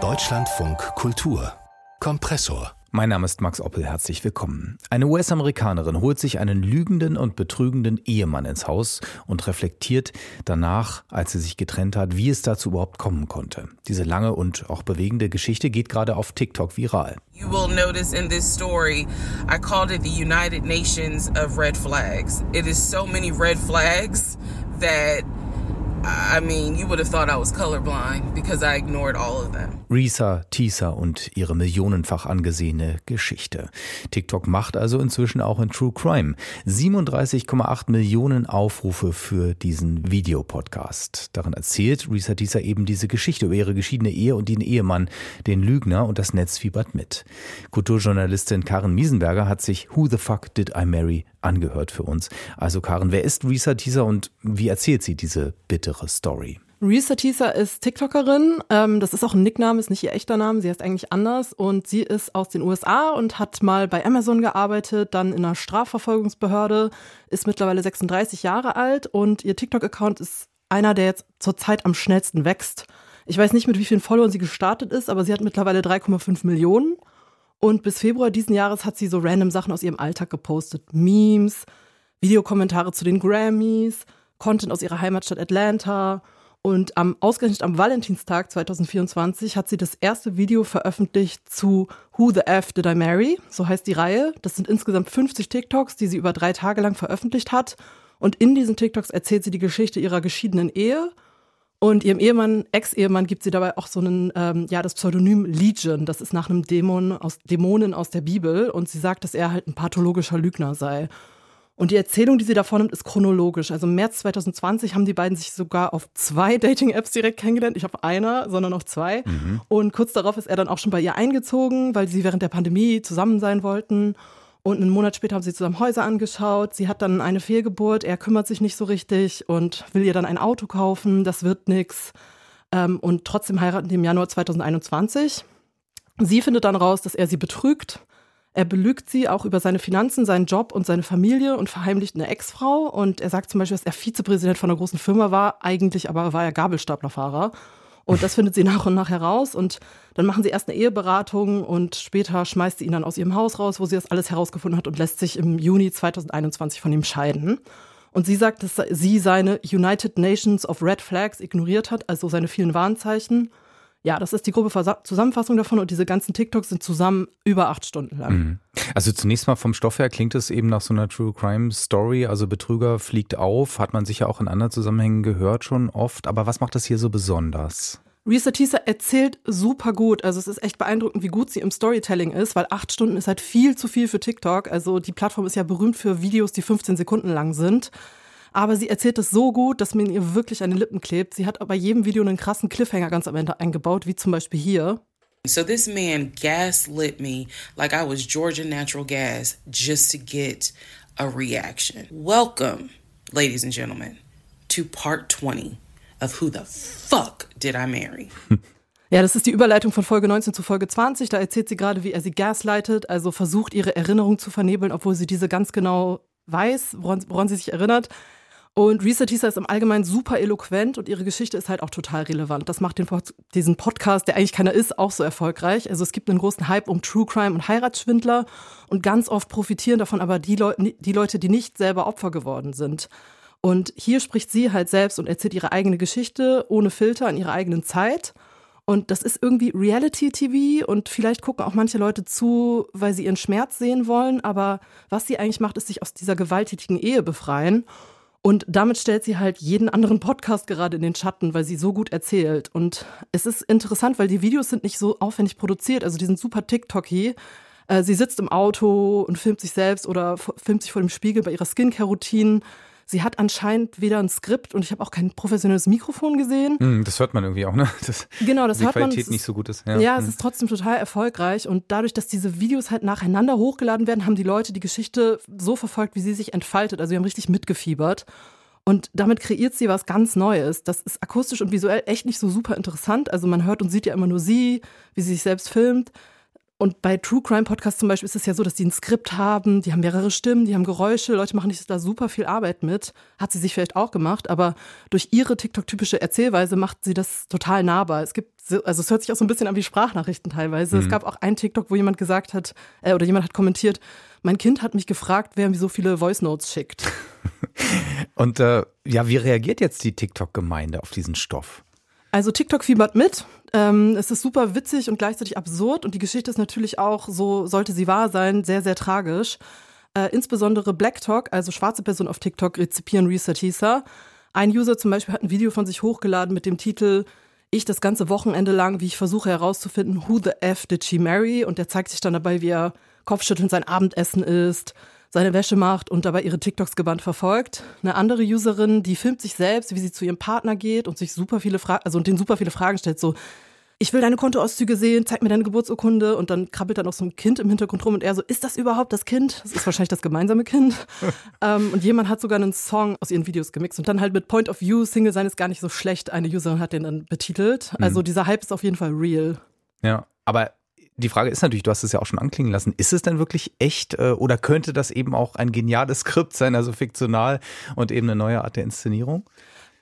Deutschlandfunk Kultur Kompressor mein Name ist Max Oppel, herzlich willkommen. Eine US-Amerikanerin holt sich einen lügenden und betrügenden Ehemann ins Haus und reflektiert danach, als sie sich getrennt hat, wie es dazu überhaupt kommen konnte. Diese lange und auch bewegende Geschichte geht gerade auf TikTok viral. You will notice in this story, I called it the United Nations of red flags. It is so many red flags that I mean, you would have thought I was colorblind because I ignored all of them. Risa, Tisa und ihre millionenfach angesehene Geschichte. TikTok macht also inzwischen auch in True Crime 37,8 Millionen Aufrufe für diesen Videopodcast. Darin erzählt Risa Tisa eben diese Geschichte über ihre geschiedene Ehe und den Ehemann, den Lügner und das Netz fiebert mit. Kulturjournalistin Karen Miesenberger hat sich Who the Fuck Did I Marry angehört für uns. Also Karen, wer ist Risa Tisa und wie erzählt sie diese bittere Story? Risa Tisa ist TikTokerin. Ähm, das ist auch ein Nickname, ist nicht ihr echter Name. Sie heißt eigentlich anders. Und sie ist aus den USA und hat mal bei Amazon gearbeitet, dann in einer Strafverfolgungsbehörde, ist mittlerweile 36 Jahre alt und ihr TikTok-Account ist einer, der jetzt zurzeit am schnellsten wächst. Ich weiß nicht, mit wie vielen Followern sie gestartet ist, aber sie hat mittlerweile 3,5 Millionen. Und bis Februar diesen Jahres hat sie so random Sachen aus ihrem Alltag gepostet. Memes, Videokommentare zu den Grammys, Content aus ihrer Heimatstadt Atlanta. Und am, ausgerechnet am Valentinstag 2024 hat sie das erste Video veröffentlicht zu Who the F Did I Marry? So heißt die Reihe. Das sind insgesamt 50 TikToks, die sie über drei Tage lang veröffentlicht hat. Und in diesen TikToks erzählt sie die Geschichte ihrer geschiedenen Ehe und ihrem Ehemann, Ex-Ehemann, gibt sie dabei auch so einen, ähm, ja, das Pseudonym Legion. Das ist nach einem Dämon aus, Dämonen aus der Bibel. Und sie sagt, dass er halt ein pathologischer Lügner sei. Und die Erzählung, die sie da vornimmt, ist chronologisch. Also im März 2020 haben die beiden sich sogar auf zwei Dating-Apps direkt kennengelernt. Nicht auf einer, sondern auf zwei. Mhm. Und kurz darauf ist er dann auch schon bei ihr eingezogen, weil sie während der Pandemie zusammen sein wollten. Und einen Monat später haben sie zusammen Häuser angeschaut. Sie hat dann eine Fehlgeburt. Er kümmert sich nicht so richtig und will ihr dann ein Auto kaufen. Das wird nix. Ähm, und trotzdem heiraten die im Januar 2021. Sie findet dann raus, dass er sie betrügt. Er belügt sie auch über seine Finanzen, seinen Job und seine Familie und verheimlicht eine Ex-Frau. Und er sagt zum Beispiel, dass er Vizepräsident von einer großen Firma war. Eigentlich aber war er Gabelstaplerfahrer. Und das findet sie nach und nach heraus. Und dann machen sie erst eine Eheberatung und später schmeißt sie ihn dann aus ihrem Haus raus, wo sie das alles herausgefunden hat und lässt sich im Juni 2021 von ihm scheiden. Und sie sagt, dass sie seine United Nations of Red Flags ignoriert hat, also seine vielen Warnzeichen ja, das ist die grobe Zusammenfassung davon und diese ganzen TikToks sind zusammen über acht Stunden lang. Mhm. Also zunächst mal vom Stoff her klingt es eben nach so einer True Crime Story. Also Betrüger fliegt auf, hat man sicher auch in anderen Zusammenhängen gehört schon oft. Aber was macht das hier so besonders? Risa Tisa erzählt super gut. Also es ist echt beeindruckend, wie gut sie im Storytelling ist, weil acht Stunden ist halt viel zu viel für TikTok. Also die Plattform ist ja berühmt für Videos, die 15 Sekunden lang sind. Aber sie erzählt es so gut, dass mir ihr wirklich an den Lippen klebt. Sie hat bei jedem Video einen krassen Cliffhanger ganz am Ende eingebaut, wie zum Beispiel hier. So this man gaslit me like I was Georgia Natural Gas just to get a reaction. Welcome, ladies and gentlemen, to part 20 of Who the Fuck Did I Marry? Ja, das ist die Überleitung von Folge 19 zu Folge 20. Da erzählt sie gerade, wie er sie gasleitet, also versucht, ihre Erinnerung zu vernebeln, obwohl sie diese ganz genau weiß, woran, woran sie sich erinnert. Und Risa Tisa ist im Allgemeinen super eloquent und ihre Geschichte ist halt auch total relevant. Das macht den, diesen Podcast, der eigentlich keiner ist, auch so erfolgreich. Also es gibt einen großen Hype um True Crime und Heiratsschwindler und ganz oft profitieren davon aber die, Leu die Leute, die nicht selber Opfer geworden sind. Und hier spricht sie halt selbst und erzählt ihre eigene Geschichte ohne Filter in ihrer eigenen Zeit. Und das ist irgendwie Reality-TV und vielleicht gucken auch manche Leute zu, weil sie ihren Schmerz sehen wollen. Aber was sie eigentlich macht, ist sich aus dieser gewalttätigen Ehe befreien. Und damit stellt sie halt jeden anderen Podcast gerade in den Schatten, weil sie so gut erzählt. Und es ist interessant, weil die Videos sind nicht so aufwendig produziert, also die sind super TikToky. Äh, sie sitzt im Auto und filmt sich selbst oder filmt sich vor dem Spiegel bei ihrer Skincare-Routine. Sie hat anscheinend weder ein Skript und ich habe auch kein professionelles Mikrofon gesehen. Mm, das hört man irgendwie auch, ne? Das, genau, das die hört Qualität man. nicht so gut ist. Ja, ja es mm. ist trotzdem total erfolgreich und dadurch, dass diese Videos halt nacheinander hochgeladen werden, haben die Leute die Geschichte so verfolgt, wie sie sich entfaltet. Also sie haben richtig mitgefiebert. Und damit kreiert sie was ganz Neues. Das ist akustisch und visuell echt nicht so super interessant. Also man hört und sieht ja immer nur sie, wie sie sich selbst filmt. Und bei True Crime Podcasts zum Beispiel ist es ja so, dass die ein Skript haben, die haben mehrere Stimmen, die haben Geräusche, Leute machen sich da super viel Arbeit mit. Hat sie sich vielleicht auch gemacht, aber durch ihre TikTok-typische Erzählweise macht sie das total nahbar. Es gibt, also es hört sich auch so ein bisschen an wie Sprachnachrichten teilweise. Mhm. Es gab auch einen TikTok, wo jemand gesagt hat, äh, oder jemand hat kommentiert, mein Kind hat mich gefragt, wer mir so viele Voice Notes schickt. Und äh, ja, wie reagiert jetzt die TikTok-Gemeinde auf diesen Stoff? Also TikTok fiebert mit. Ähm, es ist super witzig und gleichzeitig absurd und die Geschichte ist natürlich auch, so sollte sie wahr sein, sehr, sehr tragisch. Äh, insbesondere Black Talk, also schwarze Personen auf TikTok, rezipieren Researcher. Ein User zum Beispiel hat ein Video von sich hochgeladen mit dem Titel Ich das ganze Wochenende lang, wie ich versuche herauszufinden, who the F did she marry? Und der zeigt sich dann dabei, wie er kopfschüttelnd sein Abendessen isst, seine Wäsche macht und dabei ihre TikToks gebannt verfolgt. Eine andere Userin, die filmt sich selbst, wie sie zu ihrem Partner geht und sich super viele Fragen, also und den super viele Fragen stellt, so ich will deine Kontoauszüge sehen, zeig mir deine Geburtsurkunde und dann krabbelt dann noch so ein Kind im Hintergrund rum und er so, ist das überhaupt das Kind? Das ist wahrscheinlich das gemeinsame Kind. ähm, und jemand hat sogar einen Song aus ihren Videos gemixt und dann halt mit Point of View, Single sein ist gar nicht so schlecht. Eine Userin hat den dann betitelt. Also mhm. dieser Hype ist auf jeden Fall real. Ja, aber die Frage ist natürlich, du hast es ja auch schon anklingen lassen, ist es denn wirklich echt äh, oder könnte das eben auch ein geniales Skript sein, also fiktional und eben eine neue Art der Inszenierung?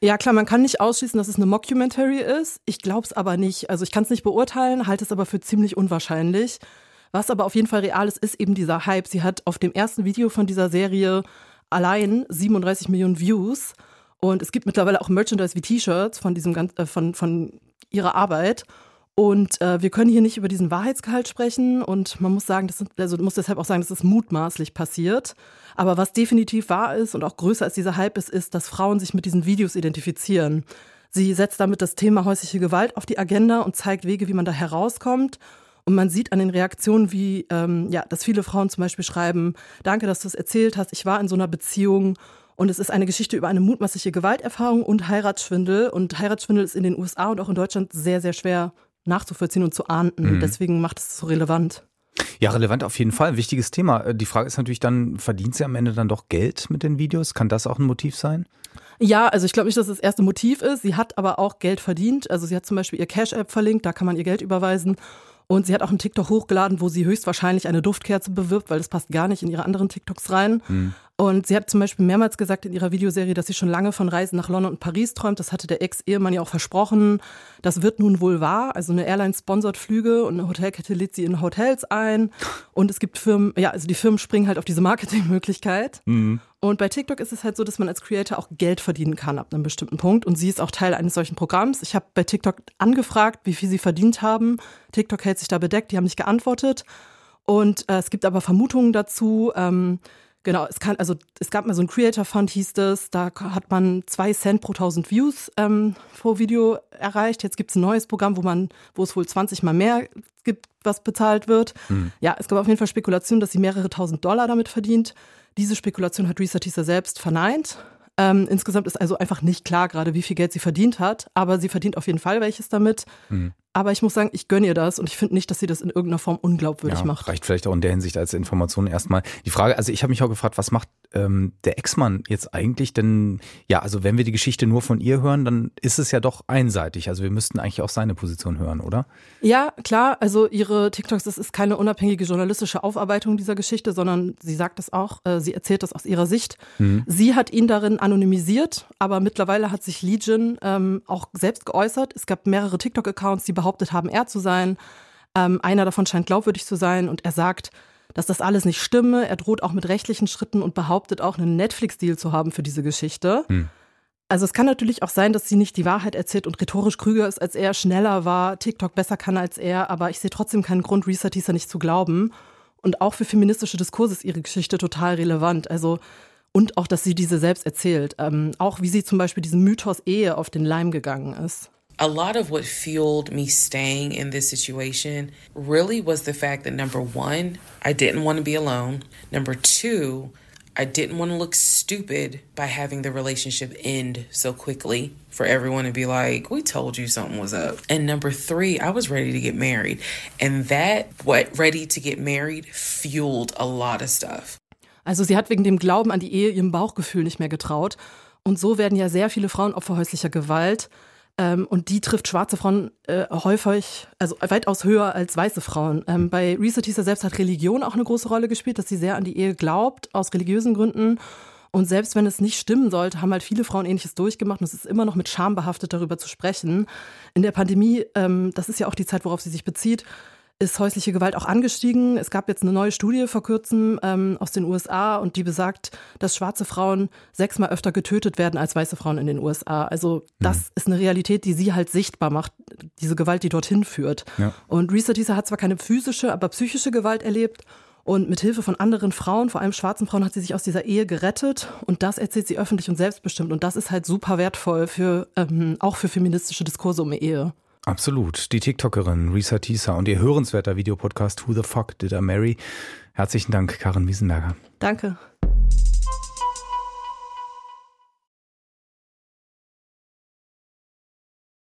Ja, klar, man kann nicht ausschließen, dass es eine Mockumentary ist. Ich glaube es aber nicht. Also ich kann es nicht beurteilen, halte es aber für ziemlich unwahrscheinlich. Was aber auf jeden Fall real ist, ist eben dieser Hype. Sie hat auf dem ersten Video von dieser Serie allein 37 Millionen Views. Und es gibt mittlerweile auch Merchandise wie T-Shirts von äh, von, von ihrer Arbeit. Und äh, wir können hier nicht über diesen Wahrheitsgehalt sprechen und man muss sagen, das sind, also muss deshalb auch sagen, das mutmaßlich passiert. Aber was definitiv wahr ist und auch größer als dieser Hype ist, ist, dass Frauen sich mit diesen Videos identifizieren. Sie setzt damit das Thema häusliche Gewalt auf die Agenda und zeigt Wege, wie man da herauskommt. Und man sieht an den Reaktionen, wie, ähm, ja, dass viele Frauen zum Beispiel schreiben, danke, dass du es erzählt hast, ich war in so einer Beziehung und es ist eine Geschichte über eine mutmaßliche Gewalterfahrung und Heiratsschwindel. Und Heiratsschwindel ist in den USA und auch in Deutschland sehr, sehr schwer nachzuvollziehen und zu ahnden. Mhm. Deswegen macht es so relevant. Ja, relevant auf jeden Fall. Wichtiges Thema. Äh, die Frage ist natürlich dann, verdient sie am Ende dann doch Geld mit den Videos? Kann das auch ein Motiv sein? Ja, also ich glaube nicht, dass das, das erste Motiv ist. Sie hat aber auch Geld verdient. Also sie hat zum Beispiel ihr Cash-App verlinkt, da kann man ihr Geld überweisen. Und sie hat auch einen TikTok hochgeladen, wo sie höchstwahrscheinlich eine Duftkerze bewirbt, weil das passt gar nicht in ihre anderen TikToks rein. Mhm. Und sie hat zum Beispiel mehrmals gesagt in ihrer Videoserie, dass sie schon lange von Reisen nach London und Paris träumt. Das hatte der Ex-Ehemann ja auch versprochen. Das wird nun wohl wahr. Also eine Airline sponsert Flüge und eine Hotelkette lädt sie in Hotels ein. Und es gibt Firmen, ja, also die Firmen springen halt auf diese Marketingmöglichkeit. Mhm. Und bei TikTok ist es halt so, dass man als Creator auch Geld verdienen kann ab einem bestimmten Punkt. Und sie ist auch Teil eines solchen Programms. Ich habe bei TikTok angefragt, wie viel sie verdient haben. TikTok hält sich da bedeckt, die haben nicht geantwortet. Und äh, es gibt aber Vermutungen dazu. Ähm, Genau, es kann, also es gab mal so ein Creator Fund, hieß das, da hat man zwei Cent pro tausend Views ähm, pro Video erreicht. Jetzt gibt es ein neues Programm, wo man, wo es wohl 20 mal mehr gibt, was bezahlt wird. Mhm. Ja, es gab auf jeden Fall Spekulationen, dass sie mehrere tausend Dollar damit verdient. Diese Spekulation hat Risa Teaser selbst verneint. Ähm, insgesamt ist also einfach nicht klar gerade, wie viel Geld sie verdient hat, aber sie verdient auf jeden Fall welches damit. Mhm. Aber ich muss sagen, ich gönne ihr das und ich finde nicht, dass sie das in irgendeiner Form unglaubwürdig ja, macht. Reicht vielleicht auch in der Hinsicht als Information erstmal. Die Frage, also ich habe mich auch gefragt, was macht ähm, der Ex-Mann jetzt eigentlich? Denn ja, also wenn wir die Geschichte nur von ihr hören, dann ist es ja doch einseitig. Also wir müssten eigentlich auch seine Position hören, oder? Ja, klar. Also ihre TikToks, das ist keine unabhängige journalistische Aufarbeitung dieser Geschichte, sondern sie sagt das auch, äh, sie erzählt das aus ihrer Sicht. Mhm. Sie hat ihn darin anonymisiert, aber mittlerweile hat sich Legion ähm, auch selbst geäußert. Es gab mehrere TikTok-Accounts, die behauptet haben, er zu sein. Ähm, einer davon scheint glaubwürdig zu sein und er sagt, dass das alles nicht stimme. Er droht auch mit rechtlichen Schritten und behauptet auch, einen Netflix-Deal zu haben für diese Geschichte. Hm. Also es kann natürlich auch sein, dass sie nicht die Wahrheit erzählt und rhetorisch klüger ist als er, schneller war, TikTok besser kann als er, aber ich sehe trotzdem keinen Grund, Reset Teaser nicht zu glauben. Und auch für feministische Diskurse ist ihre Geschichte total relevant. Also und auch, dass sie diese selbst erzählt. Ähm, auch wie sie zum Beispiel diesem Mythos Ehe auf den Leim gegangen ist. A lot of what fueled me staying in this situation really was the fact that number one, I didn't want to be alone. Number two, I didn't want to look stupid by having the relationship end so quickly for everyone to be like, we told you something was up. And number three, I was ready to get married. And that, what ready to get married, fueled a lot of stuff. Also sie hat wegen dem Glauben an die Ehe ihrem Bauchgefühl nicht mehr getraut. Und so werden ja sehr viele Frauen Opfer häuslicher Gewalt. Ähm, und die trifft schwarze Frauen äh, häufig, also weitaus höher als weiße Frauen. Ähm, bei Reese Teaser selbst hat Religion auch eine große Rolle gespielt, dass sie sehr an die Ehe glaubt, aus religiösen Gründen. Und selbst wenn es nicht stimmen sollte, haben halt viele Frauen ähnliches durchgemacht und es ist immer noch mit Scham behaftet, darüber zu sprechen. In der Pandemie, ähm, das ist ja auch die Zeit, worauf sie sich bezieht, ist häusliche Gewalt auch angestiegen. Es gab jetzt eine neue Studie vor kurzem ähm, aus den USA und die besagt, dass schwarze Frauen sechsmal öfter getötet werden als weiße Frauen in den USA. Also das mhm. ist eine Realität, die sie halt sichtbar macht, diese Gewalt, die dorthin führt. Ja. Und Risa Tisa hat zwar keine physische, aber psychische Gewalt erlebt und mit Hilfe von anderen Frauen, vor allem schwarzen Frauen, hat sie sich aus dieser Ehe gerettet. Und das erzählt sie öffentlich und selbstbestimmt. Und das ist halt super wertvoll für ähm, auch für feministische Diskurse um Ehe. Absolut. Die TikTokerin Risa Tisa und ihr hörenswerter Videopodcast Who the Fuck Did I Marry? Herzlichen Dank, Karin Wiesenberger. Danke.